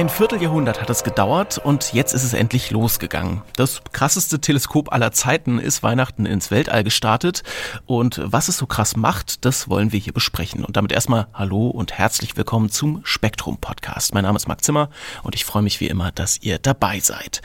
Ein Vierteljahrhundert hat es gedauert und jetzt ist es endlich losgegangen. Das krasseste Teleskop aller Zeiten ist Weihnachten ins Weltall gestartet und was es so krass macht, das wollen wir hier besprechen. Und damit erstmal Hallo und herzlich willkommen zum Spektrum Podcast. Mein Name ist Marc Zimmer und ich freue mich wie immer, dass ihr dabei seid.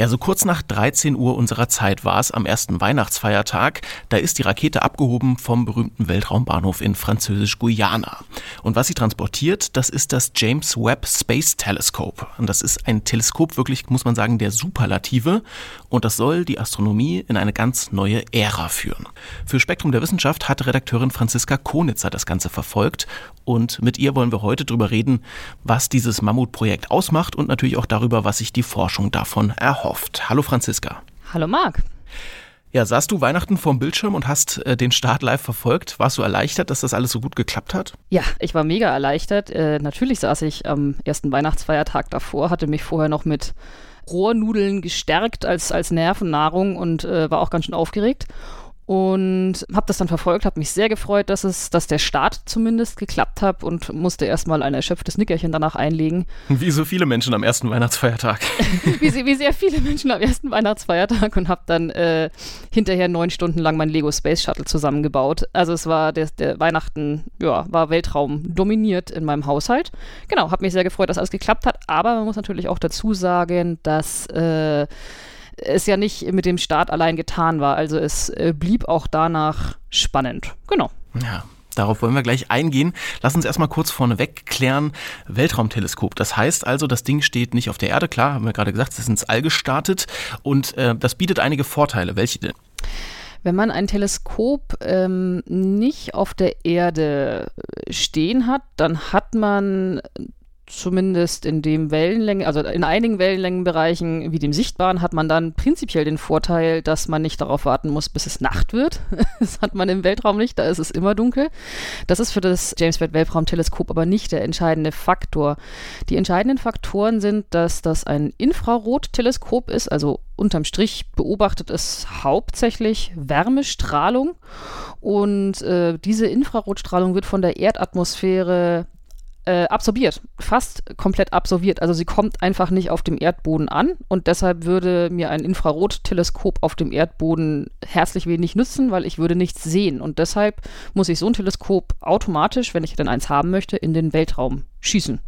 Ja, so kurz nach 13 Uhr unserer Zeit war es am ersten Weihnachtsfeiertag. Da ist die Rakete abgehoben vom berühmten Weltraumbahnhof in Französisch-Guyana. Und was sie transportiert, das ist das James Webb Space Telescope. Und das ist ein Teleskop wirklich, muss man sagen, der Superlative. Und das soll die Astronomie in eine ganz neue Ära führen. Für Spektrum der Wissenschaft hat Redakteurin Franziska Konitzer das Ganze verfolgt. Und mit ihr wollen wir heute darüber reden, was dieses Mammutprojekt ausmacht und natürlich auch darüber, was sich die Forschung davon erhofft erhofft. Hallo Franziska. Hallo Marc. Ja, saßt du Weihnachten vorm Bildschirm und hast äh, den Start live verfolgt? Warst du erleichtert, dass das alles so gut geklappt hat? Ja, ich war mega erleichtert. Äh, natürlich saß ich am ersten Weihnachtsfeiertag davor, hatte mich vorher noch mit Rohrnudeln gestärkt als, als Nervennahrung und äh, war auch ganz schön aufgeregt und habe das dann verfolgt, habe mich sehr gefreut, dass es, dass der Start zumindest geklappt hat und musste erstmal ein erschöpftes Nickerchen danach einlegen. Wie so viele Menschen am ersten Weihnachtsfeiertag. wie, wie, sehr viele Menschen am ersten Weihnachtsfeiertag und habe dann äh, hinterher neun Stunden lang mein Lego Space Shuttle zusammengebaut. Also es war der, der Weihnachten, ja, war Weltraum dominiert in meinem Haushalt. Genau, habe mich sehr gefreut, dass alles geklappt hat, aber man muss natürlich auch dazu sagen, dass äh, es ja nicht mit dem Start allein getan war. Also es äh, blieb auch danach spannend. Genau. Ja. Darauf wollen wir gleich eingehen. Lass uns erstmal kurz vorneweg klären. Weltraumteleskop. Das heißt also, das Ding steht nicht auf der Erde. Klar, haben wir gerade gesagt, es ist ins All gestartet. Und äh, das bietet einige Vorteile. Welche denn? Wenn man ein Teleskop ähm, nicht auf der Erde stehen hat, dann hat man zumindest in dem Wellenlängen, also in einigen Wellenlängenbereichen wie dem sichtbaren, hat man dann prinzipiell den Vorteil, dass man nicht darauf warten muss, bis es Nacht wird. das hat man im Weltraum nicht, da ist es immer dunkel. Das ist für das James Webb Weltraumteleskop aber nicht der entscheidende Faktor. Die entscheidenden Faktoren sind, dass das ein Infrarotteleskop ist, also unterm Strich beobachtet es hauptsächlich Wärmestrahlung und äh, diese Infrarotstrahlung wird von der Erdatmosphäre äh, absorbiert, fast komplett absorbiert. Also sie kommt einfach nicht auf dem Erdboden an und deshalb würde mir ein Infrarotteleskop auf dem Erdboden herzlich wenig nützen, weil ich würde nichts sehen. Und deshalb muss ich so ein Teleskop automatisch, wenn ich denn eins haben möchte, in den Weltraum schießen.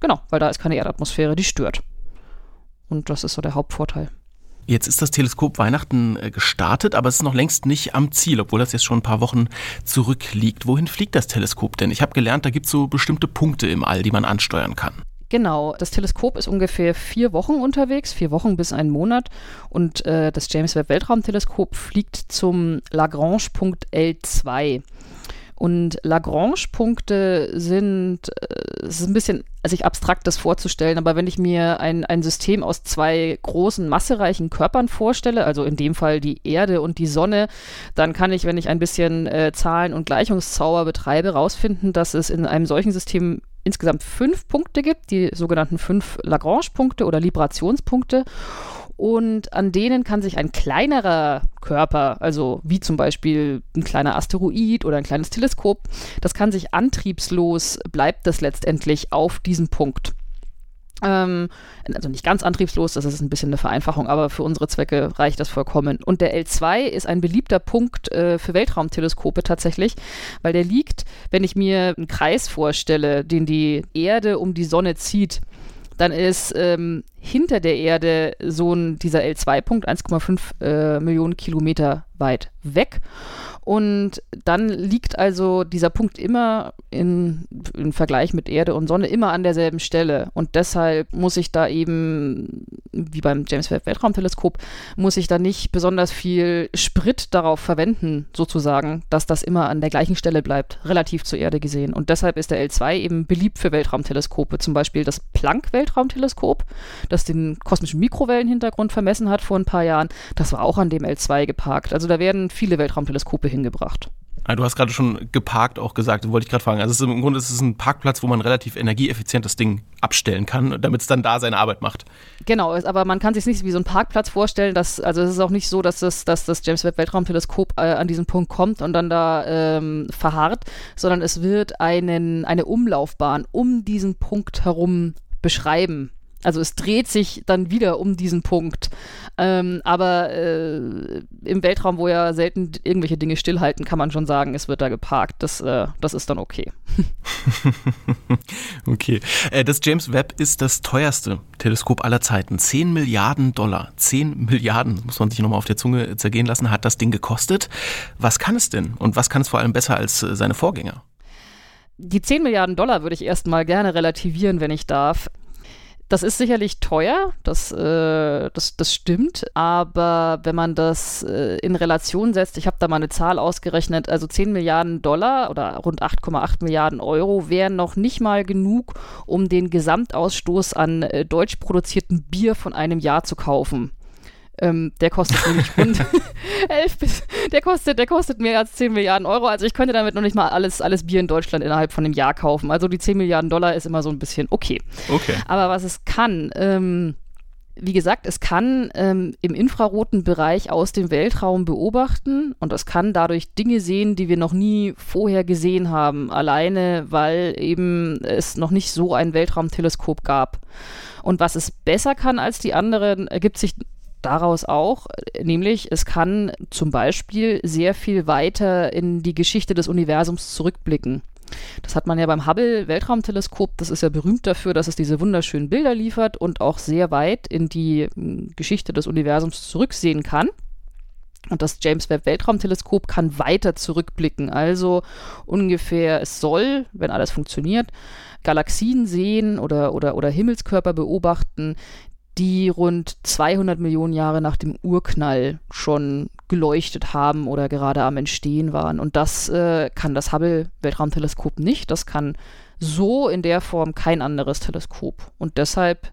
Genau, weil da ist keine Erdatmosphäre, die stört. Und das ist so der Hauptvorteil. Jetzt ist das Teleskop Weihnachten äh, gestartet, aber es ist noch längst nicht am Ziel, obwohl das jetzt schon ein paar Wochen zurückliegt. Wohin fliegt das Teleskop denn? Ich habe gelernt, da gibt es so bestimmte Punkte im All, die man ansteuern kann. Genau, das Teleskop ist ungefähr vier Wochen unterwegs, vier Wochen bis einen Monat. Und äh, das James Webb Weltraumteleskop fliegt zum Lagrange-Punkt L2. Und Lagrange-Punkte sind, äh, es ist ein bisschen, sich abstrakt das vorzustellen, aber wenn ich mir ein, ein System aus zwei großen, massereichen Körpern vorstelle, also in dem Fall die Erde und die Sonne, dann kann ich, wenn ich ein bisschen äh, Zahlen- und Gleichungszauber betreibe, rausfinden, dass es in einem solchen System insgesamt fünf Punkte gibt, die sogenannten fünf Lagrange-Punkte oder Librationspunkte und an denen kann sich ein kleinerer Körper, also wie zum Beispiel ein kleiner Asteroid oder ein kleines Teleskop, das kann sich antriebslos, bleibt das letztendlich auf diesem Punkt. Ähm, also nicht ganz antriebslos, das ist ein bisschen eine Vereinfachung, aber für unsere Zwecke reicht das vollkommen. Und der L2 ist ein beliebter Punkt äh, für Weltraumteleskope tatsächlich, weil der liegt, wenn ich mir einen Kreis vorstelle, den die Erde um die Sonne zieht, dann ist ähm, hinter der Erde so ein, dieser L2-Punkt 1,5 äh, Millionen Kilometer weit weg. Und dann liegt also dieser Punkt immer in, im Vergleich mit Erde und Sonne immer an derselben Stelle. Und deshalb muss ich da eben, wie beim James Webb Weltraumteleskop, muss ich da nicht besonders viel Sprit darauf verwenden, sozusagen, dass das immer an der gleichen Stelle bleibt, relativ zur Erde gesehen. Und deshalb ist der L2 eben beliebt für Weltraumteleskope, zum Beispiel das Planck Weltraumteleskop. Das das den kosmischen Mikrowellenhintergrund vermessen hat vor ein paar Jahren, das war auch an dem L2 geparkt. Also da werden viele Weltraumteleskope hingebracht. Ah, du hast gerade schon geparkt auch gesagt, wollte ich gerade fragen. Also ist, im Grunde ist es ein Parkplatz, wo man relativ energieeffizient das Ding abstellen kann, damit es dann da seine Arbeit macht. Genau, aber man kann sich nicht wie so ein Parkplatz vorstellen, dass, also es ist auch nicht so, dass das, dass das James Webb Weltraumteleskop äh, an diesen Punkt kommt und dann da ähm, verharrt, sondern es wird einen, eine Umlaufbahn um diesen Punkt herum beschreiben. Also es dreht sich dann wieder um diesen Punkt. Ähm, aber äh, im Weltraum, wo ja selten irgendwelche Dinge stillhalten, kann man schon sagen, es wird da geparkt. Das, äh, das ist dann okay. okay. Äh, das James Webb ist das teuerste Teleskop aller Zeiten. 10 Milliarden Dollar. 10 Milliarden, muss man sich nochmal auf der Zunge zergehen lassen, hat das Ding gekostet. Was kann es denn? Und was kann es vor allem besser als äh, seine Vorgänger? Die 10 Milliarden Dollar würde ich erstmal gerne relativieren, wenn ich darf. Das ist sicherlich teuer, das, äh, das, das stimmt, aber wenn man das äh, in Relation setzt, ich habe da mal eine Zahl ausgerechnet, also 10 Milliarden Dollar oder rund 8,8 Milliarden Euro wären noch nicht mal genug, um den Gesamtausstoß an äh, deutsch produziertem Bier von einem Jahr zu kaufen. Ähm, der kostet nämlich rund 11 bis, der kostet, der kostet mehr als 10 Milliarden Euro. Also ich könnte damit noch nicht mal alles, alles Bier in Deutschland innerhalb von einem Jahr kaufen. Also die 10 Milliarden Dollar ist immer so ein bisschen okay. Okay. Aber was es kann, ähm, wie gesagt, es kann ähm, im infraroten Bereich aus dem Weltraum beobachten und es kann dadurch Dinge sehen, die wir noch nie vorher gesehen haben, alleine weil eben es noch nicht so ein Weltraumteleskop gab. Und was es besser kann als die anderen, ergibt sich daraus auch, nämlich es kann zum Beispiel sehr viel weiter in die Geschichte des Universums zurückblicken. Das hat man ja beim Hubble Weltraumteleskop, das ist ja berühmt dafür, dass es diese wunderschönen Bilder liefert und auch sehr weit in die hm, Geschichte des Universums zurücksehen kann. Und das James Webb Weltraumteleskop kann weiter zurückblicken. Also ungefähr, es soll, wenn alles funktioniert, Galaxien sehen oder, oder, oder Himmelskörper beobachten, die rund 200 Millionen Jahre nach dem Urknall schon geleuchtet haben oder gerade am Entstehen waren. Und das äh, kann das Hubble Weltraumteleskop nicht. Das kann so in der Form kein anderes Teleskop. Und deshalb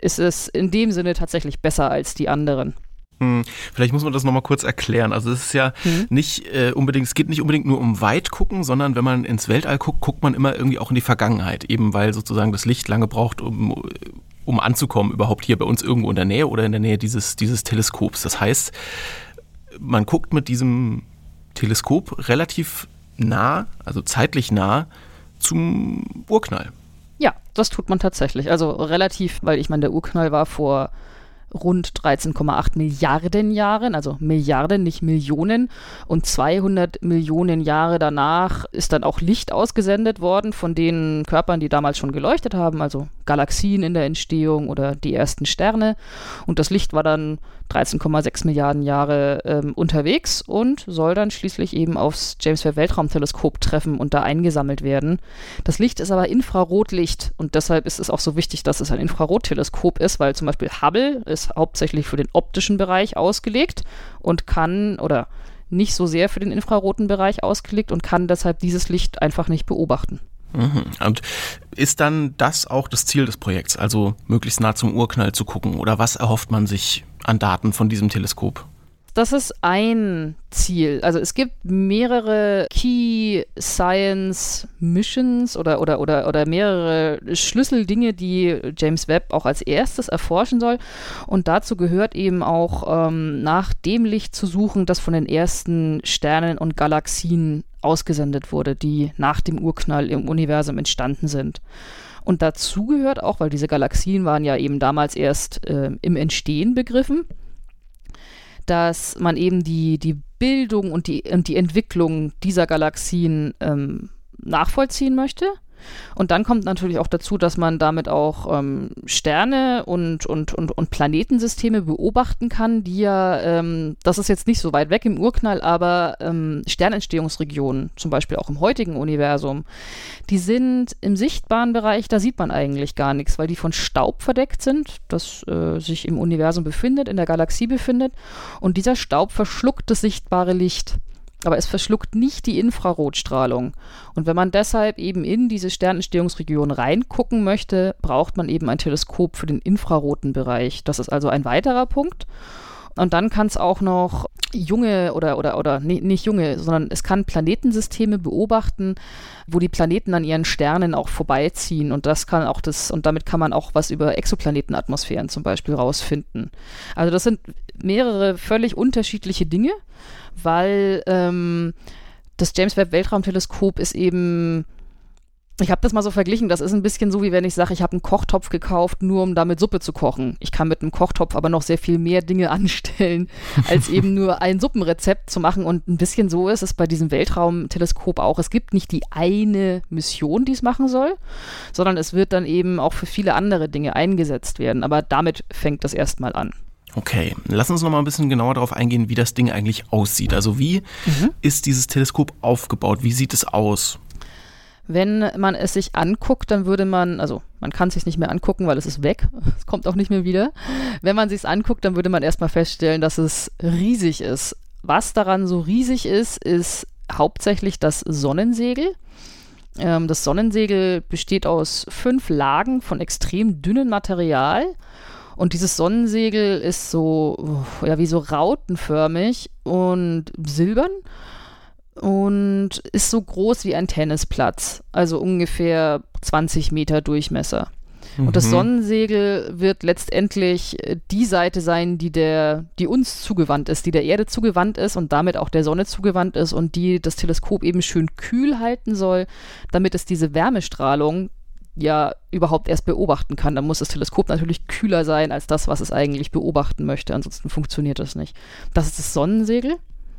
ist es in dem Sinne tatsächlich besser als die anderen. Hm, vielleicht muss man das nochmal kurz erklären. Also es ist ja mhm. nicht äh, unbedingt, es geht nicht unbedingt nur um weit gucken, sondern wenn man ins Weltall guckt, guckt man immer irgendwie auch in die Vergangenheit, eben weil sozusagen das Licht lange braucht, um um anzukommen, überhaupt hier bei uns irgendwo in der Nähe oder in der Nähe dieses, dieses Teleskops. Das heißt, man guckt mit diesem Teleskop relativ nah, also zeitlich nah zum Urknall. Ja, das tut man tatsächlich. Also relativ, weil ich meine, der Urknall war vor rund 13,8 Milliarden Jahren, also Milliarden, nicht Millionen. Und 200 Millionen Jahre danach ist dann auch Licht ausgesendet worden von den Körpern, die damals schon geleuchtet haben, also Galaxien in der Entstehung oder die ersten Sterne. Und das Licht war dann 13,6 Milliarden Jahre ähm, unterwegs und soll dann schließlich eben aufs James Webb Weltraumteleskop treffen und da eingesammelt werden. Das Licht ist aber Infrarotlicht und deshalb ist es auch so wichtig, dass es ein Infrarotteleskop ist, weil zum Beispiel Hubble ist hauptsächlich für den optischen Bereich ausgelegt und kann oder nicht so sehr für den infraroten Bereich ausgelegt und kann deshalb dieses Licht einfach nicht beobachten. Mhm. Und ist dann das auch das Ziel des Projekts, also möglichst nah zum Urknall zu gucken? Oder was erhofft man sich an Daten von diesem Teleskop? Das ist ein Ziel. Also es gibt mehrere Key Science Missions oder, oder, oder, oder mehrere Schlüsseldinge, die James Webb auch als erstes erforschen soll. Und dazu gehört eben auch ähm, nach dem Licht zu suchen, das von den ersten Sternen und Galaxien ausgesendet wurde, die nach dem Urknall im Universum entstanden sind. Und dazu gehört auch, weil diese Galaxien waren ja eben damals erst äh, im Entstehen begriffen, dass man eben die, die Bildung und die, und die Entwicklung dieser Galaxien ähm, nachvollziehen möchte. Und dann kommt natürlich auch dazu, dass man damit auch ähm, Sterne und, und, und, und Planetensysteme beobachten kann, die ja, ähm, das ist jetzt nicht so weit weg im Urknall, aber ähm, Sternentstehungsregionen, zum Beispiel auch im heutigen Universum, die sind im sichtbaren Bereich, da sieht man eigentlich gar nichts, weil die von Staub verdeckt sind, das äh, sich im Universum befindet, in der Galaxie befindet. Und dieser Staub verschluckt das sichtbare Licht. Aber es verschluckt nicht die Infrarotstrahlung. Und wenn man deshalb eben in diese Sternentstehungsregion reingucken möchte, braucht man eben ein Teleskop für den infraroten Bereich. Das ist also ein weiterer Punkt. Und dann kann es auch noch junge oder, oder, oder nee, nicht junge, sondern es kann Planetensysteme beobachten, wo die Planeten an ihren Sternen auch vorbeiziehen. Und das kann auch das, und damit kann man auch was über Exoplanetenatmosphären zum Beispiel rausfinden. Also das sind mehrere völlig unterschiedliche Dinge, weil ähm, das James Webb Weltraumteleskop ist eben ich habe das mal so verglichen, das ist ein bisschen so, wie wenn ich sage, ich habe einen Kochtopf gekauft, nur um damit Suppe zu kochen. Ich kann mit einem Kochtopf aber noch sehr viel mehr Dinge anstellen, als eben nur ein Suppenrezept zu machen. Und ein bisschen so ist es bei diesem Weltraumteleskop auch. Es gibt nicht die eine Mission, die es machen soll, sondern es wird dann eben auch für viele andere Dinge eingesetzt werden. Aber damit fängt das erstmal an. Okay, lass uns noch mal ein bisschen genauer darauf eingehen, wie das Ding eigentlich aussieht. Also wie mhm. ist dieses Teleskop aufgebaut? Wie sieht es aus? Wenn man es sich anguckt, dann würde man, also man kann es sich nicht mehr angucken, weil es ist weg. Es kommt auch nicht mehr wieder. Wenn man sich es anguckt, dann würde man erstmal feststellen, dass es riesig ist. Was daran so riesig ist, ist hauptsächlich das Sonnensegel. Ähm, das Sonnensegel besteht aus fünf Lagen von extrem dünnem Material. Und dieses Sonnensegel ist so, ja, wie so rautenförmig und silbern und ist so groß wie ein Tennisplatz, also ungefähr 20 Meter Durchmesser. Mhm. Und das mhm. Sonnensegel wird letztendlich äh, die Seite sein, die der, die uns zugewandt ist, die der Erde zugewandt ist und damit auch der Sonne zugewandt ist und die das Teleskop eben schön kühl halten soll, damit es diese Wärmestrahlung ja überhaupt erst beobachten kann. Dann muss das Teleskop natürlich kühler sein als das, was es eigentlich beobachten möchte. Ansonsten funktioniert das nicht. Das ist das Sonnensegel.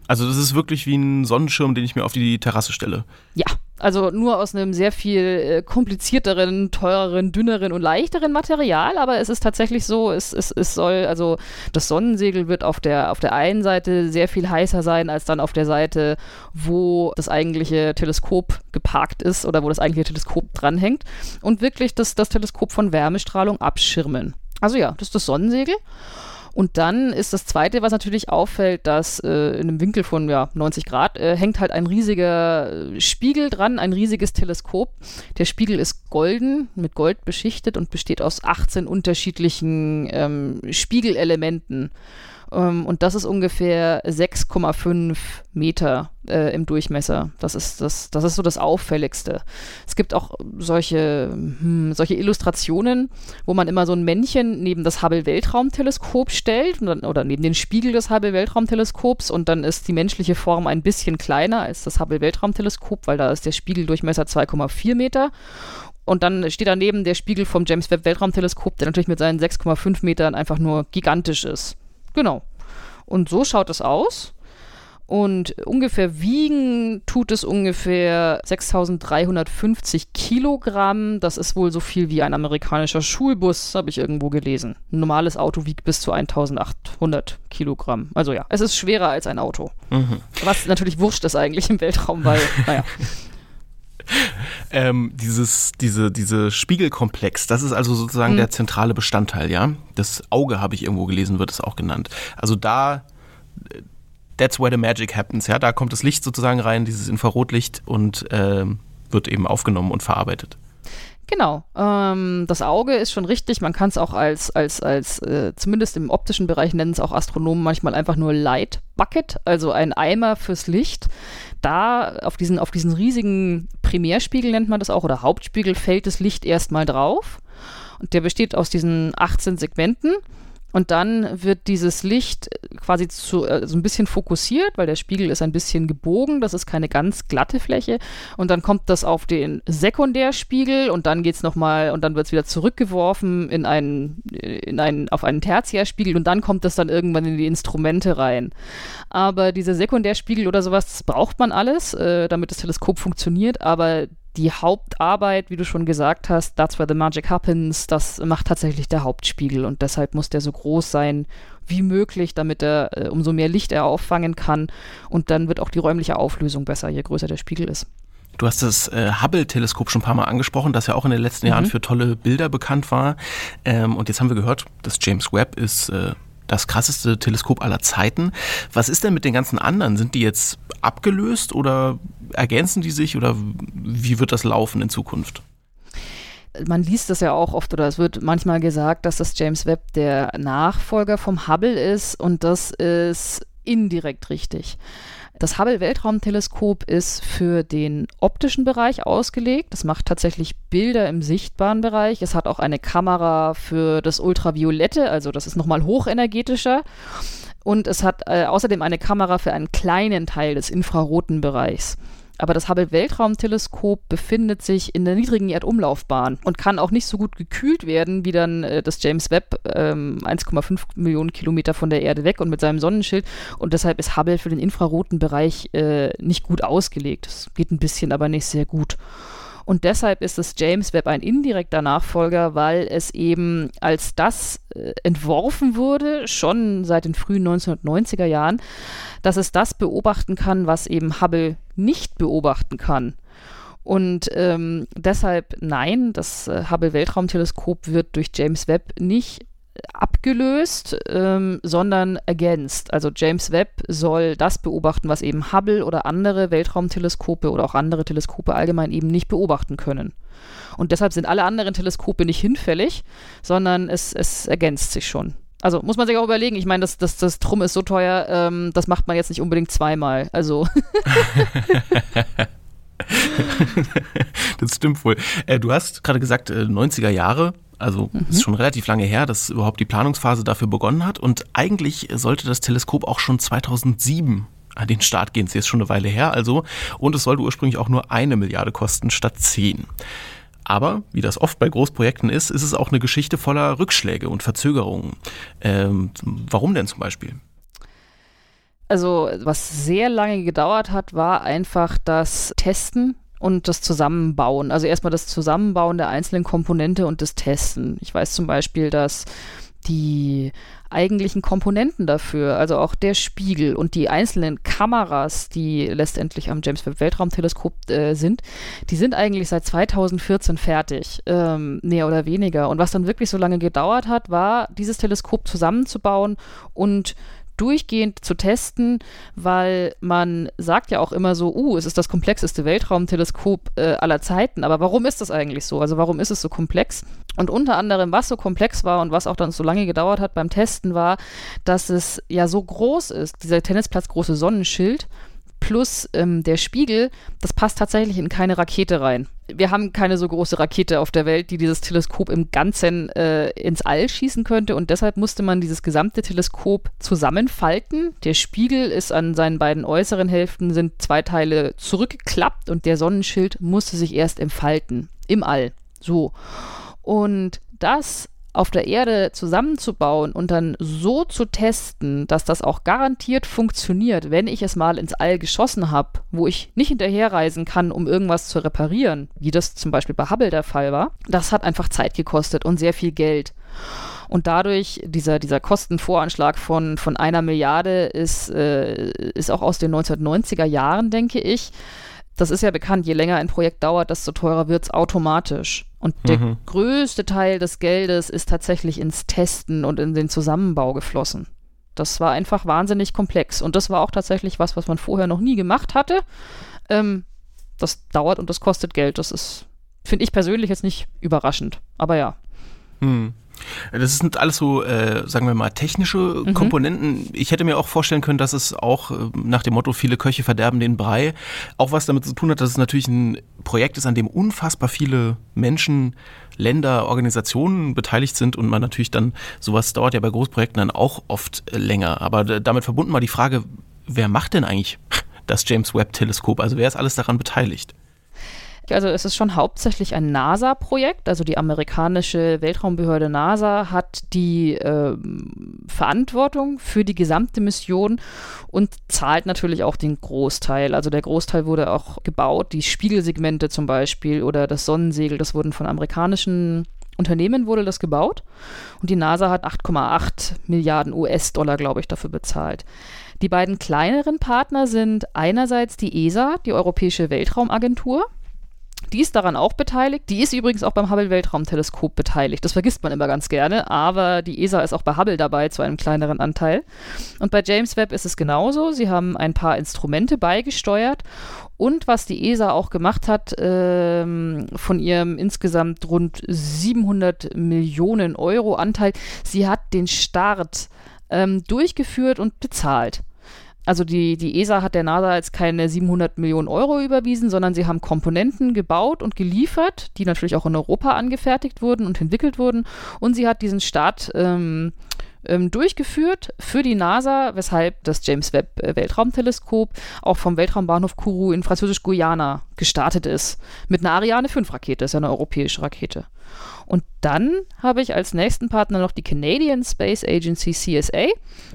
Also das ist wirklich wie ein Sonnenschirm, den ich mir auf die Terrasse stelle. Ja, also nur aus einem sehr viel äh, komplizierteren, teureren, dünneren und leichteren Material, aber es ist tatsächlich so, es, es, es soll, also das Sonnensegel wird auf der, auf der einen Seite sehr viel heißer sein als dann auf der Seite, wo das eigentliche Teleskop geparkt ist oder wo das eigentliche Teleskop dranhängt und wirklich das, das Teleskop von Wärmestrahlung abschirmen. Also ja, das ist das Sonnensegel. Und dann ist das Zweite, was natürlich auffällt, dass äh, in einem Winkel von ja, 90 Grad äh, hängt halt ein riesiger äh, Spiegel dran, ein riesiges Teleskop. Der Spiegel ist golden, mit Gold beschichtet und besteht aus 18 unterschiedlichen ähm, Spiegelelementen. Ähm, und das ist ungefähr 6,5 Meter äh, im Durchmesser. Das ist, das, das ist so das Auffälligste. Es gibt auch solche, hm, solche Illustrationen, wo man immer so ein Männchen neben das Hubble-Weltraumteleskop stellt dann, oder neben den Spiegel des Hubble-Weltraumteleskops und dann ist die menschliche Form ein bisschen kleiner als das Hubble-Weltraumteleskop, weil da ist der Spiegeldurchmesser 2,4 Meter. Und dann steht daneben der Spiegel vom James Webb Weltraumteleskop, der natürlich mit seinen 6,5 Metern einfach nur gigantisch ist. Genau. Und so schaut es aus. Und ungefähr wiegen tut es ungefähr 6350 Kilogramm. Das ist wohl so viel wie ein amerikanischer Schulbus, habe ich irgendwo gelesen. Ein normales Auto wiegt bis zu 1800 Kilogramm. Also ja, es ist schwerer als ein Auto. Mhm. Was natürlich wurscht ist eigentlich im Weltraum, weil, naja. ähm, dieses, diese, diese Spiegelkomplex, das ist also sozusagen mhm. der zentrale Bestandteil, ja. Das Auge habe ich irgendwo gelesen, wird es auch genannt. Also da, that's where the magic happens, ja. Da kommt das Licht sozusagen rein, dieses Infrarotlicht und äh, wird eben aufgenommen und verarbeitet. Genau. Ähm, das Auge ist schon richtig. Man kann es auch als, als, als äh, zumindest im optischen Bereich nennen es auch Astronomen manchmal einfach nur Light Bucket, also ein Eimer fürs Licht da auf diesen, auf diesen riesigen Primärspiegel nennt man das auch oder Hauptspiegel fällt das Licht erstmal drauf. Und der besteht aus diesen 18 Segmenten. Und dann wird dieses Licht quasi zu, äh, so ein bisschen fokussiert, weil der Spiegel ist ein bisschen gebogen, das ist keine ganz glatte Fläche. Und dann kommt das auf den Sekundärspiegel und dann geht es nochmal und dann wird es wieder zurückgeworfen in einen, in einen, auf einen Tertiärspiegel und dann kommt das dann irgendwann in die Instrumente rein. Aber diese Sekundärspiegel oder sowas, das braucht man alles, äh, damit das Teleskop funktioniert, aber die Hauptarbeit, wie du schon gesagt hast, that's where the magic happens, das macht tatsächlich der Hauptspiegel und deshalb muss der so groß sein wie möglich, damit er äh, umso mehr Licht er auffangen kann und dann wird auch die räumliche Auflösung besser, je größer der Spiegel ist. Du hast das äh, Hubble-Teleskop schon ein paar Mal angesprochen, das ja auch in den letzten mhm. Jahren für tolle Bilder bekannt war. Ähm, und jetzt haben wir gehört, das James Webb ist äh, das krasseste Teleskop aller Zeiten. Was ist denn mit den ganzen anderen? Sind die jetzt abgelöst oder ergänzen die sich oder wie wird das laufen in Zukunft? man liest das ja auch oft oder es wird manchmal gesagt, dass das James Webb der Nachfolger vom Hubble ist und das ist indirekt richtig. Das Hubble Weltraumteleskop ist für den optischen Bereich ausgelegt. Es macht tatsächlich Bilder im sichtbaren Bereich. Es hat auch eine Kamera für das Ultraviolette, also das ist nochmal hochenergetischer. Und es hat äh, außerdem eine Kamera für einen kleinen Teil des infraroten Bereichs. Aber das Hubble Weltraumteleskop befindet sich in der niedrigen Erdumlaufbahn und kann auch nicht so gut gekühlt werden wie dann äh, das James Webb ähm, 1,5 Millionen Kilometer von der Erde weg und mit seinem Sonnenschild. Und deshalb ist Hubble für den infraroten Bereich äh, nicht gut ausgelegt. Es geht ein bisschen, aber nicht sehr gut. Und deshalb ist das James Webb ein indirekter Nachfolger, weil es eben als das äh, entworfen wurde, schon seit den frühen 1990er Jahren, dass es das beobachten kann, was eben Hubble nicht beobachten kann. Und ähm, deshalb nein, das äh, Hubble Weltraumteleskop wird durch James Webb nicht abgelöst, ähm, sondern ergänzt. Also James Webb soll das beobachten, was eben Hubble oder andere Weltraumteleskope oder auch andere Teleskope allgemein eben nicht beobachten können. Und deshalb sind alle anderen Teleskope nicht hinfällig, sondern es, es ergänzt sich schon. Also muss man sich auch überlegen, ich meine, das, das, das Drum ist so teuer, ähm, das macht man jetzt nicht unbedingt zweimal. Also. das stimmt wohl. Äh, du hast gerade gesagt, äh, 90er Jahre also mhm. ist schon relativ lange her, dass überhaupt die Planungsphase dafür begonnen hat. Und eigentlich sollte das Teleskop auch schon 2007 an den Start gehen. Es ist schon eine Weile her, also. Und es sollte ursprünglich auch nur eine Milliarde kosten statt zehn. Aber, wie das oft bei Großprojekten ist, ist es auch eine Geschichte voller Rückschläge und Verzögerungen. Ähm, warum denn zum Beispiel? Also, was sehr lange gedauert hat, war einfach das Testen und das Zusammenbauen. Also erstmal das Zusammenbauen der einzelnen Komponente und das Testen. Ich weiß zum Beispiel, dass die eigentlichen Komponenten dafür, also auch der Spiegel und die einzelnen Kameras, die letztendlich am James Webb Weltraumteleskop äh, sind, die sind eigentlich seit 2014 fertig, ähm, mehr oder weniger. Und was dann wirklich so lange gedauert hat, war, dieses Teleskop zusammenzubauen und durchgehend zu testen, weil man sagt ja auch immer so, uh, es ist das komplexeste Weltraumteleskop äh, aller Zeiten. Aber warum ist das eigentlich so? Also warum ist es so komplex? Und unter anderem, was so komplex war und was auch dann so lange gedauert hat beim Testen, war, dass es ja so groß ist, dieser Tennisplatz große Sonnenschild plus ähm, der Spiegel, das passt tatsächlich in keine Rakete rein. Wir haben keine so große Rakete auf der Welt, die dieses Teleskop im Ganzen äh, ins All schießen könnte und deshalb musste man dieses gesamte Teleskop zusammenfalten. Der Spiegel ist an seinen beiden äußeren Hälften sind zwei Teile zurückgeklappt und der Sonnenschild musste sich erst entfalten im All. So. Und das auf der Erde zusammenzubauen und dann so zu testen, dass das auch garantiert funktioniert, wenn ich es mal ins All geschossen habe, wo ich nicht hinterherreisen kann, um irgendwas zu reparieren, wie das zum Beispiel bei Hubble der Fall war, das hat einfach Zeit gekostet und sehr viel Geld. Und dadurch, dieser, dieser Kostenvoranschlag von, von einer Milliarde ist, äh, ist auch aus den 1990er Jahren, denke ich. Das ist ja bekannt, je länger ein Projekt dauert, desto teurer wird es automatisch. Und der mhm. größte Teil des Geldes ist tatsächlich ins Testen und in den Zusammenbau geflossen. Das war einfach wahnsinnig komplex. Und das war auch tatsächlich was, was man vorher noch nie gemacht hatte. Ähm, das dauert und das kostet Geld. Das ist, finde ich persönlich jetzt nicht überraschend. Aber ja. Mhm. Das sind alles so, äh, sagen wir mal, technische mhm. Komponenten. Ich hätte mir auch vorstellen können, dass es auch äh, nach dem Motto, viele Köche verderben den Brei, auch was damit zu tun hat, dass es natürlich ein Projekt ist, an dem unfassbar viele Menschen, Länder, Organisationen beteiligt sind und man natürlich dann, sowas dauert ja bei Großprojekten dann auch oft länger. Aber damit verbunden mal die Frage, wer macht denn eigentlich das James Webb Teleskop? Also wer ist alles daran beteiligt? Also es ist schon hauptsächlich ein NASA-Projekt. Also die amerikanische Weltraumbehörde NASA hat die äh, Verantwortung für die gesamte Mission und zahlt natürlich auch den Großteil. Also der Großteil wurde auch gebaut. Die Spiegelsegmente zum Beispiel oder das Sonnensegel, das wurden von amerikanischen Unternehmen wurde das gebaut und die NASA hat 8,8 Milliarden US-Dollar, glaube ich, dafür bezahlt. Die beiden kleineren Partner sind einerseits die ESA, die Europäische Weltraumagentur, Die ist daran auch beteiligt. Die ist übrigens auch beim Hubble Weltraumteleskop beteiligt. Das vergisst man immer ganz gerne, aber die ESA ist auch bei Hubble dabei zu einem kleineren Anteil. Und bei James Webb ist es genauso. Sie haben ein paar Instrumente beigesteuert und was die ESA auch gemacht hat, ähm, von ihrem insgesamt rund 700 Millionen Euro Anteil, sie hat den Start ähm, durchgeführt und bezahlt. Also die, die ESA hat der NASA jetzt keine 700 Millionen Euro überwiesen, sondern sie haben Komponenten gebaut und geliefert, die natürlich auch in Europa angefertigt wurden und entwickelt wurden. Und sie hat diesen Start ähm, ähm, durchgeführt für die NASA, weshalb das James Webb äh, Weltraumteleskop auch vom Weltraumbahnhof Kourou in Französisch-Guyana gestartet ist. Mit einer Ariane 5 Rakete, ist ja eine europäische Rakete. Und dann habe ich als nächsten Partner noch die Canadian Space Agency CSA.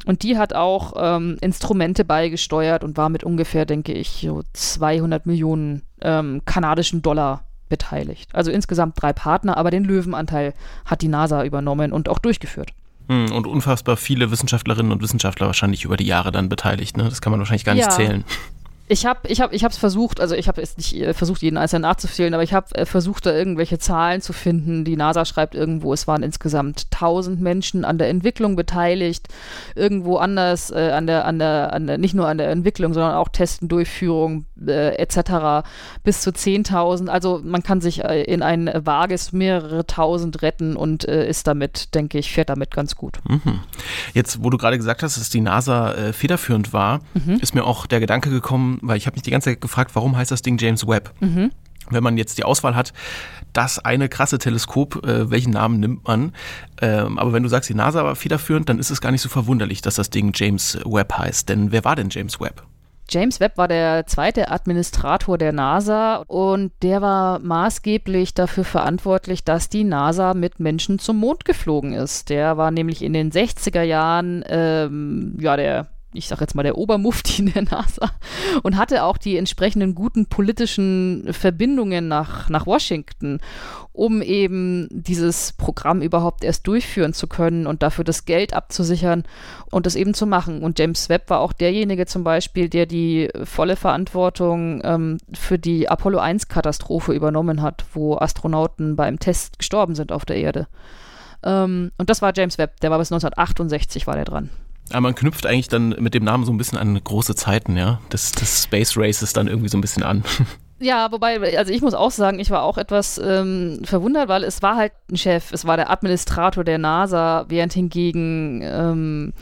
Und die hat auch ähm, Instrumente beigesteuert und war mit ungefähr, denke ich, so 200 Millionen ähm, kanadischen Dollar beteiligt. Also insgesamt drei Partner, aber den Löwenanteil hat die NASA übernommen und auch durchgeführt. Hm, und unfassbar viele Wissenschaftlerinnen und Wissenschaftler wahrscheinlich über die Jahre dann beteiligt. Ne? Das kann man wahrscheinlich gar nicht ja. zählen. Ich habe ich hab, ich es versucht, also ich habe es nicht äh, versucht, jeden einzelnen nachzuzählen, aber ich habe äh, versucht, da irgendwelche Zahlen zu finden. Die NASA schreibt irgendwo, es waren insgesamt 1000 Menschen an der Entwicklung beteiligt. Irgendwo anders, äh, an, der, an, der, an der, nicht nur an der Entwicklung, sondern auch Testen, Durchführung äh, etc. bis zu 10.000. Also man kann sich äh, in ein vages mehrere tausend retten und ist damit, denke ich, fährt damit ganz gut. Mhm. Jetzt, wo du gerade gesagt hast, dass die NASA federführend war, mhm. ist mir auch der Gedanke gekommen, weil ich habe mich die ganze Zeit gefragt, warum heißt das Ding James Webb? Mhm. Wenn man jetzt die Auswahl hat, das eine krasse Teleskop, äh, welchen Namen nimmt man? Ähm, aber wenn du sagst, die NASA war federführend, dann ist es gar nicht so verwunderlich, dass das Ding James Webb heißt. Denn wer war denn James Webb? James Webb war der zweite Administrator der NASA und der war maßgeblich dafür verantwortlich, dass die NASA mit Menschen zum Mond geflogen ist. Der war nämlich in den 60er Jahren ähm, ja der ich sage jetzt mal der Obermufti in der NASA und hatte auch die entsprechenden guten politischen Verbindungen nach, nach Washington, um eben dieses Programm überhaupt erst durchführen zu können und dafür das Geld abzusichern und das eben zu machen. Und James Webb war auch derjenige zum Beispiel, der die volle Verantwortung ähm, für die Apollo 1-Katastrophe übernommen hat, wo Astronauten beim Test gestorben sind auf der Erde. Ähm, und das war James Webb, der war bis 1968 war der dran. Aber man knüpft eigentlich dann mit dem Namen so ein bisschen an große Zeiten, ja, des, des Space Races dann irgendwie so ein bisschen an. Ja, wobei, also ich muss auch sagen, ich war auch etwas ähm, verwundert, weil es war halt ein Chef, es war der Administrator der NASA, während hingegen ähm,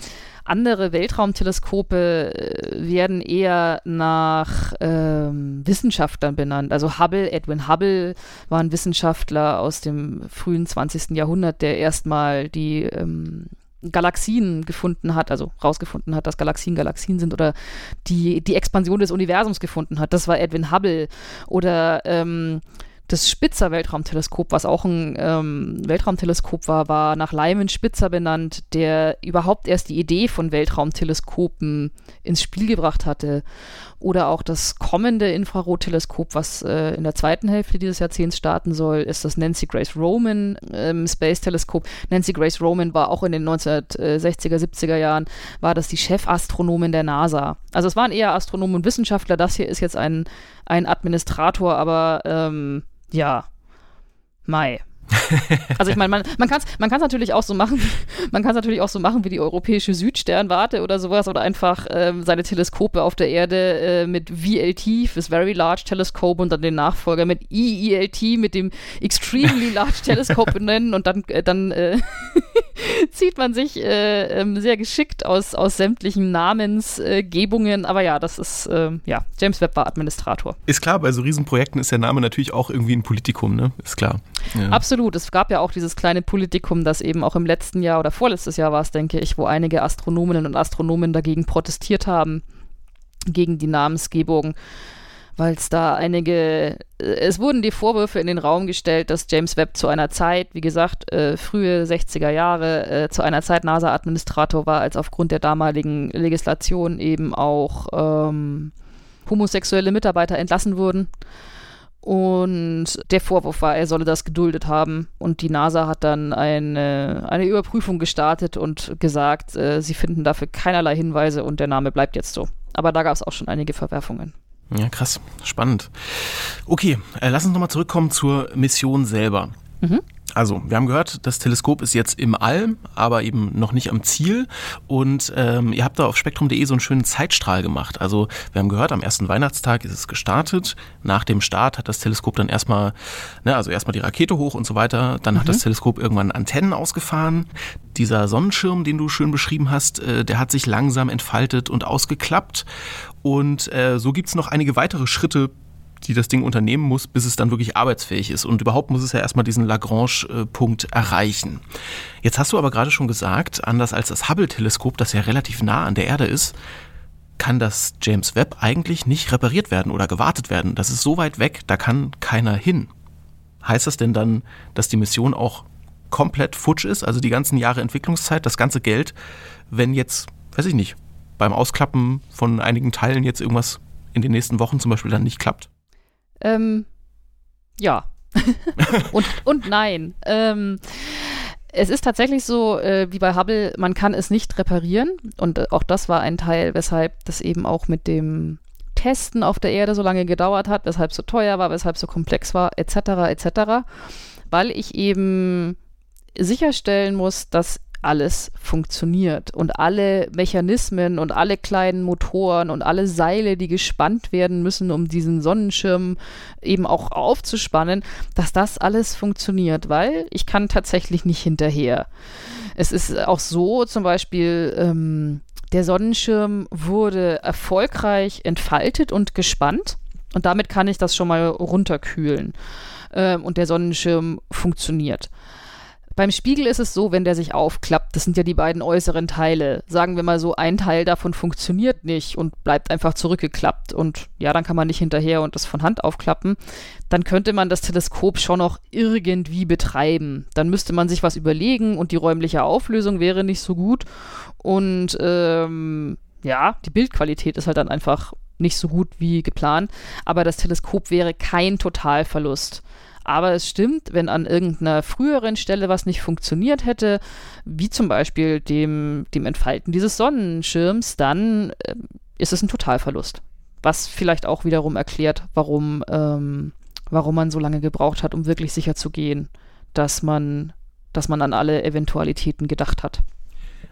andere Weltraumteleskope äh, werden eher nach ähm, Wissenschaftlern benannt. Also Hubble, Edwin Hubble war ein Wissenschaftler aus dem frühen 20. Jahrhundert, der erstmal die ähm, Galaxien gefunden hat, also rausgefunden hat, dass Galaxien Galaxien sind oder die, die Expansion des Universums gefunden hat. Das war Edwin Hubble oder ähm, das Spitzer Weltraumteleskop, was auch ein ähm, Weltraumteleskop war, war nach Lyman Spitzer benannt, der überhaupt erst die Idee von Weltraumteleskopen ins Spiel gebracht hatte. Oder auch das kommende Infrarotteleskop, was äh, in der zweiten Hälfte dieses Jahrzehnts starten soll, ist das Nancy Grace Roman ähm, Space Teleskop. Nancy Grace Roman war auch in den 1960er, 70er Jahren, war das die Chefastronomin der NASA. Also es waren eher Astronomen und Wissenschaftler. Das hier ist jetzt ein, ein Administrator, aber ähm, ja, Mai. Also ich meine, man, man kann es man natürlich auch so machen, man kann es natürlich auch so machen wie die europäische Südsternwarte oder sowas oder einfach ähm, seine Teleskope auf der Erde äh, mit VLT fürs Very Large Telescope und dann den Nachfolger mit EELT mit dem Extremely Large Telescope benennen und dann, äh, dann äh, zieht man sich äh, ähm, sehr geschickt aus, aus sämtlichen Namensgebungen. Aber ja, das ist, ähm, ja, James Webb war Administrator. Ist klar, bei so Riesenprojekten ist der Name natürlich auch irgendwie ein Politikum, ne? Ist klar. Ja. Absolut. Es gab ja auch dieses kleine Politikum, das eben auch im letzten Jahr oder vorletztes Jahr war es, denke ich, wo einige Astronominnen und Astronomen dagegen protestiert haben, gegen die Namensgebung weil es da einige, äh, es wurden die Vorwürfe in den Raum gestellt, dass James Webb zu einer Zeit, wie gesagt, äh, frühe 60er Jahre, äh, zu einer Zeit NASA-Administrator war, als aufgrund der damaligen Legislation eben auch ähm, homosexuelle Mitarbeiter entlassen wurden. Und der Vorwurf war, er solle das geduldet haben. Und die NASA hat dann eine, eine Überprüfung gestartet und gesagt, äh, sie finden dafür keinerlei Hinweise und der Name bleibt jetzt so. Aber da gab es auch schon einige Verwerfungen. Ja, krass. Spannend. Okay, äh, lass uns nochmal zurückkommen zur Mission selber. Mhm. Also, wir haben gehört, das Teleskop ist jetzt im All, aber eben noch nicht am Ziel. Und ähm, ihr habt da auf spektrum.de so einen schönen Zeitstrahl gemacht. Also, wir haben gehört, am ersten Weihnachtstag ist es gestartet. Nach dem Start hat das Teleskop dann erstmal, ne, also erstmal die Rakete hoch und so weiter. Dann mhm. hat das Teleskop irgendwann Antennen ausgefahren. Dieser Sonnenschirm, den du schön beschrieben hast, äh, der hat sich langsam entfaltet und ausgeklappt. Und äh, so gibt's noch einige weitere Schritte, die das Ding unternehmen muss, bis es dann wirklich arbeitsfähig ist. Und überhaupt muss es ja erstmal diesen Lagrange-Punkt erreichen. Jetzt hast du aber gerade schon gesagt, anders als das Hubble-Teleskop, das ja relativ nah an der Erde ist, kann das James Webb eigentlich nicht repariert werden oder gewartet werden. Das ist so weit weg, da kann keiner hin. Heißt das denn dann, dass die Mission auch komplett futsch ist, also die ganzen Jahre Entwicklungszeit, das ganze Geld, wenn jetzt, weiß ich nicht, beim Ausklappen von einigen Teilen jetzt irgendwas in den nächsten Wochen zum Beispiel dann nicht klappt? Ähm, ja. und, und nein. Ähm, es ist tatsächlich so, äh, wie bei Hubble, man kann es nicht reparieren. Und äh, auch das war ein Teil, weshalb das eben auch mit dem Testen auf der Erde so lange gedauert hat, weshalb es so teuer war, weshalb es so komplex war, etc., etc., weil ich eben sicherstellen muss, dass alles funktioniert und alle Mechanismen und alle kleinen Motoren und alle Seile, die gespannt werden müssen, um diesen Sonnenschirm eben auch aufzuspannen, dass das alles funktioniert, weil ich kann tatsächlich nicht hinterher. Es ist auch so, zum Beispiel, ähm, der Sonnenschirm wurde erfolgreich entfaltet und gespannt und damit kann ich das schon mal runterkühlen ähm, und der Sonnenschirm funktioniert. Beim Spiegel ist es so, wenn der sich aufklappt, das sind ja die beiden äußeren Teile. Sagen wir mal so, ein Teil davon funktioniert nicht und bleibt einfach zurückgeklappt und ja, dann kann man nicht hinterher und das von Hand aufklappen. Dann könnte man das Teleskop schon noch irgendwie betreiben. Dann müsste man sich was überlegen und die räumliche Auflösung wäre nicht so gut und ähm, ja, die Bildqualität ist halt dann einfach nicht so gut wie geplant, aber das Teleskop wäre kein Totalverlust. Aber es stimmt, wenn an irgendeiner früheren Stelle was nicht funktioniert hätte, wie zum Beispiel dem, dem Entfalten dieses Sonnenschirms, dann äh, ist es ein Totalverlust. Was vielleicht auch wiederum erklärt, warum, ähm, warum man so lange gebraucht hat, um wirklich sicher zu gehen, dass man, dass man an alle Eventualitäten gedacht hat.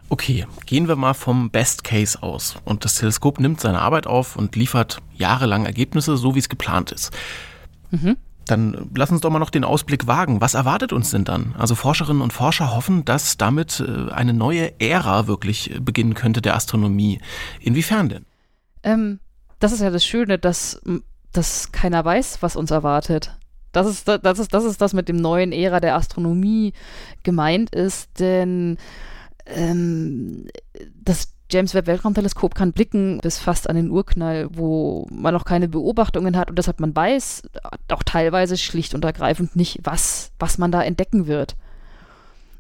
Okay, gehen wir mal vom Best Case aus. Und das Teleskop nimmt seine Arbeit auf und liefert jahrelang Ergebnisse, so wie es geplant ist. Mhm. Dann lass uns doch mal noch den Ausblick wagen. Was erwartet uns denn dann? Also Forscherinnen und Forscher hoffen, dass damit äh, eine neue Ära wirklich äh, beginnen könnte der Astronomie. Inwiefern denn? Ähm, das ist ja das Schöne, dass, dass keiner weiß, was uns erwartet. Das ist, das, ist, das ist das mit dem neuen Ära der Astronomie gemeint ist, denn ähm, das James Webb Weltraumteleskop kann blicken bis fast an den Urknall, wo man noch keine Beobachtungen hat und deshalb man weiß auch teilweise schlicht und ergreifend nicht, was, was man da entdecken wird.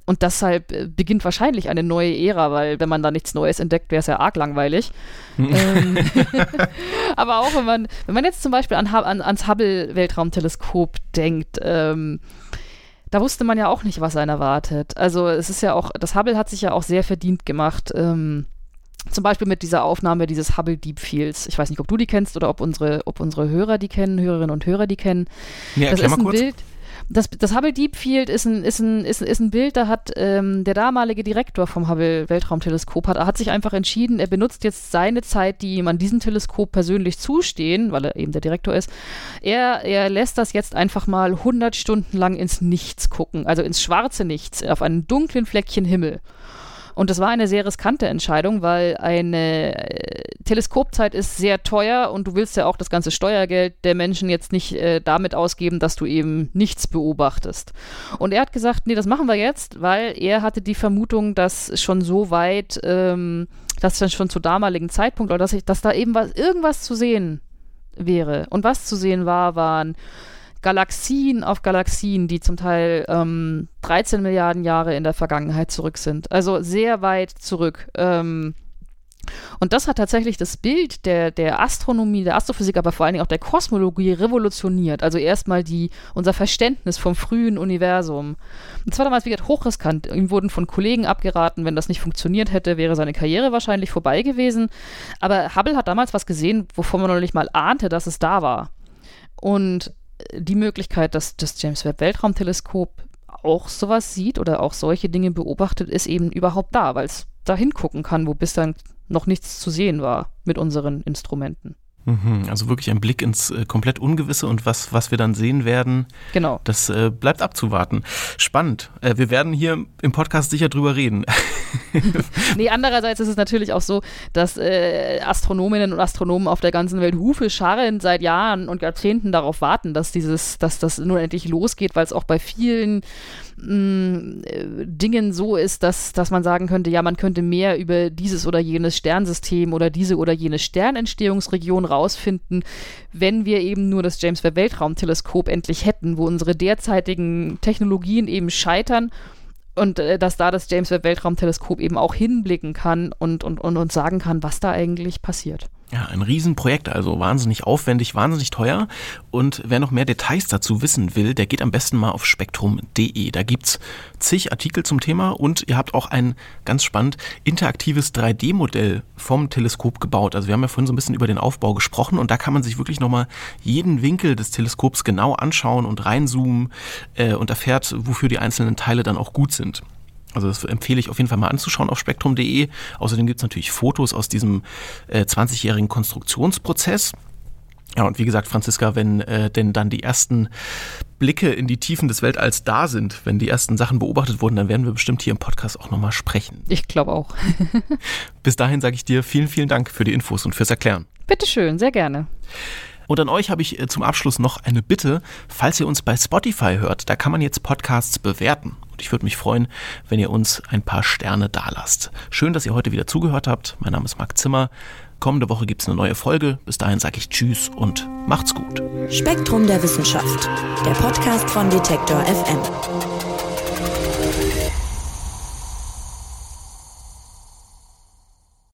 Und deshalb äh, beginnt wahrscheinlich eine neue Ära, weil wenn man da nichts Neues entdeckt, wäre es ja arg langweilig. ähm, aber auch wenn man, wenn man jetzt zum Beispiel an, an, ans Hubble-Weltraumteleskop denkt, ähm, da wusste man ja auch nicht, was einen erwartet. Also es ist ja auch, das Hubble hat sich ja auch sehr verdient gemacht. Ähm, zum Beispiel mit dieser Aufnahme dieses Hubble Deep Fields. Ich weiß nicht, ob du die kennst oder ob unsere, ob unsere Hörer die kennen, Hörerinnen und Hörer die kennen. Ja, das ist ein kurz. Bild. Das, das Hubble Deep Field ist ein, ist ein, ist, ist ein Bild, da hat ähm, der damalige Direktor vom Hubble Weltraumteleskop hat, hat sich einfach entschieden, er benutzt jetzt seine Zeit, die ihm an diesem Teleskop persönlich zustehen, weil er eben der Direktor ist. Er, er lässt das jetzt einfach mal 100 Stunden lang ins Nichts gucken, also ins schwarze Nichts, auf einen dunklen Fleckchen Himmel. Und das war eine sehr riskante Entscheidung, weil eine äh, Teleskopzeit ist sehr teuer und du willst ja auch das ganze Steuergeld der Menschen jetzt nicht äh, damit ausgeben, dass du eben nichts beobachtest. Und er hat gesagt, nee, das machen wir jetzt, weil er hatte die Vermutung, dass schon so weit, ähm, dass dann schon zu damaligen Zeitpunkt, oder dass, ich, dass da eben was, irgendwas zu sehen wäre. Und was zu sehen war, waren Galaxien auf Galaxien, die zum Teil ähm, 13 Milliarden Jahre in der Vergangenheit zurück sind. Also sehr weit zurück. Ähm, Und das hat tatsächlich das Bild der, der Astronomie, der Astrophysik, aber vor allen Dingen auch der Kosmologie revolutioniert. Also erstmal die, unser Verständnis vom frühen Universum. Und zwar damals, wie gesagt, hochriskant. Ihm wurden von Kollegen abgeraten, wenn das nicht funktioniert hätte, wäre seine Karriere wahrscheinlich vorbei gewesen. Aber Hubble hat damals was gesehen, wovon man noch nicht mal ahnte, dass es da war. Und die Möglichkeit, dass das James Webb Weltraumteleskop auch sowas sieht oder auch solche Dinge beobachtet, ist eben überhaupt da, weil es da hingucken kann, wo bislang noch nichts zu sehen war mit unseren Instrumenten. Mhm, also wirklich ein Blick ins äh, komplett Ungewisse und was, was wir dann sehen werden, genau. das äh, bleibt abzuwarten. Spannend. Äh, wir werden hier im Podcast sicher drüber reden. nee, andererseits ist es natürlich auch so, dass äh, Astronominnen und Astronomen auf der ganzen Welt Hufe scharren seit Jahren und Jahrzehnten darauf warten, dass dieses, dass das nun endlich losgeht, weil es auch bei vielen mh, Dingen so ist, dass, dass man sagen könnte, ja, man könnte mehr über dieses oder jenes Sternsystem oder diese oder jene Sternentstehungsregion rausfinden, wenn wir eben nur das James Webb Weltraumteleskop endlich hätten, wo unsere derzeitigen Technologien eben scheitern und äh, dass da das James Webb Weltraumteleskop eben auch hinblicken kann und, und, und uns sagen kann, was da eigentlich passiert. Ja, ein Riesenprojekt, also wahnsinnig aufwendig, wahnsinnig teuer. Und wer noch mehr Details dazu wissen will, der geht am besten mal auf spektrum.de. Da gibt's zig Artikel zum Thema und ihr habt auch ein ganz spannend interaktives 3D-Modell vom Teleskop gebaut. Also wir haben ja vorhin so ein bisschen über den Aufbau gesprochen und da kann man sich wirklich nochmal jeden Winkel des Teleskops genau anschauen und reinzoomen äh, und erfährt, wofür die einzelnen Teile dann auch gut sind. Also das empfehle ich auf jeden Fall mal anzuschauen auf spektrum.de. Außerdem gibt es natürlich Fotos aus diesem äh, 20-jährigen Konstruktionsprozess. Ja, und wie gesagt, Franziska, wenn äh, denn dann die ersten Blicke in die Tiefen des Weltalls da sind, wenn die ersten Sachen beobachtet wurden, dann werden wir bestimmt hier im Podcast auch nochmal sprechen. Ich glaube auch. Bis dahin sage ich dir vielen, vielen Dank für die Infos und fürs Erklären. Bitteschön, sehr gerne. Und an euch habe ich äh, zum Abschluss noch eine Bitte. Falls ihr uns bei Spotify hört, da kann man jetzt Podcasts bewerten. Und ich würde mich freuen, wenn ihr uns ein paar Sterne dalasst. Schön, dass ihr heute wieder zugehört habt. Mein Name ist Marc Zimmer. Kommende Woche gibt es eine neue Folge. Bis dahin sage ich Tschüss und macht's gut. Spektrum der Wissenschaft, der Podcast von Detektor FM.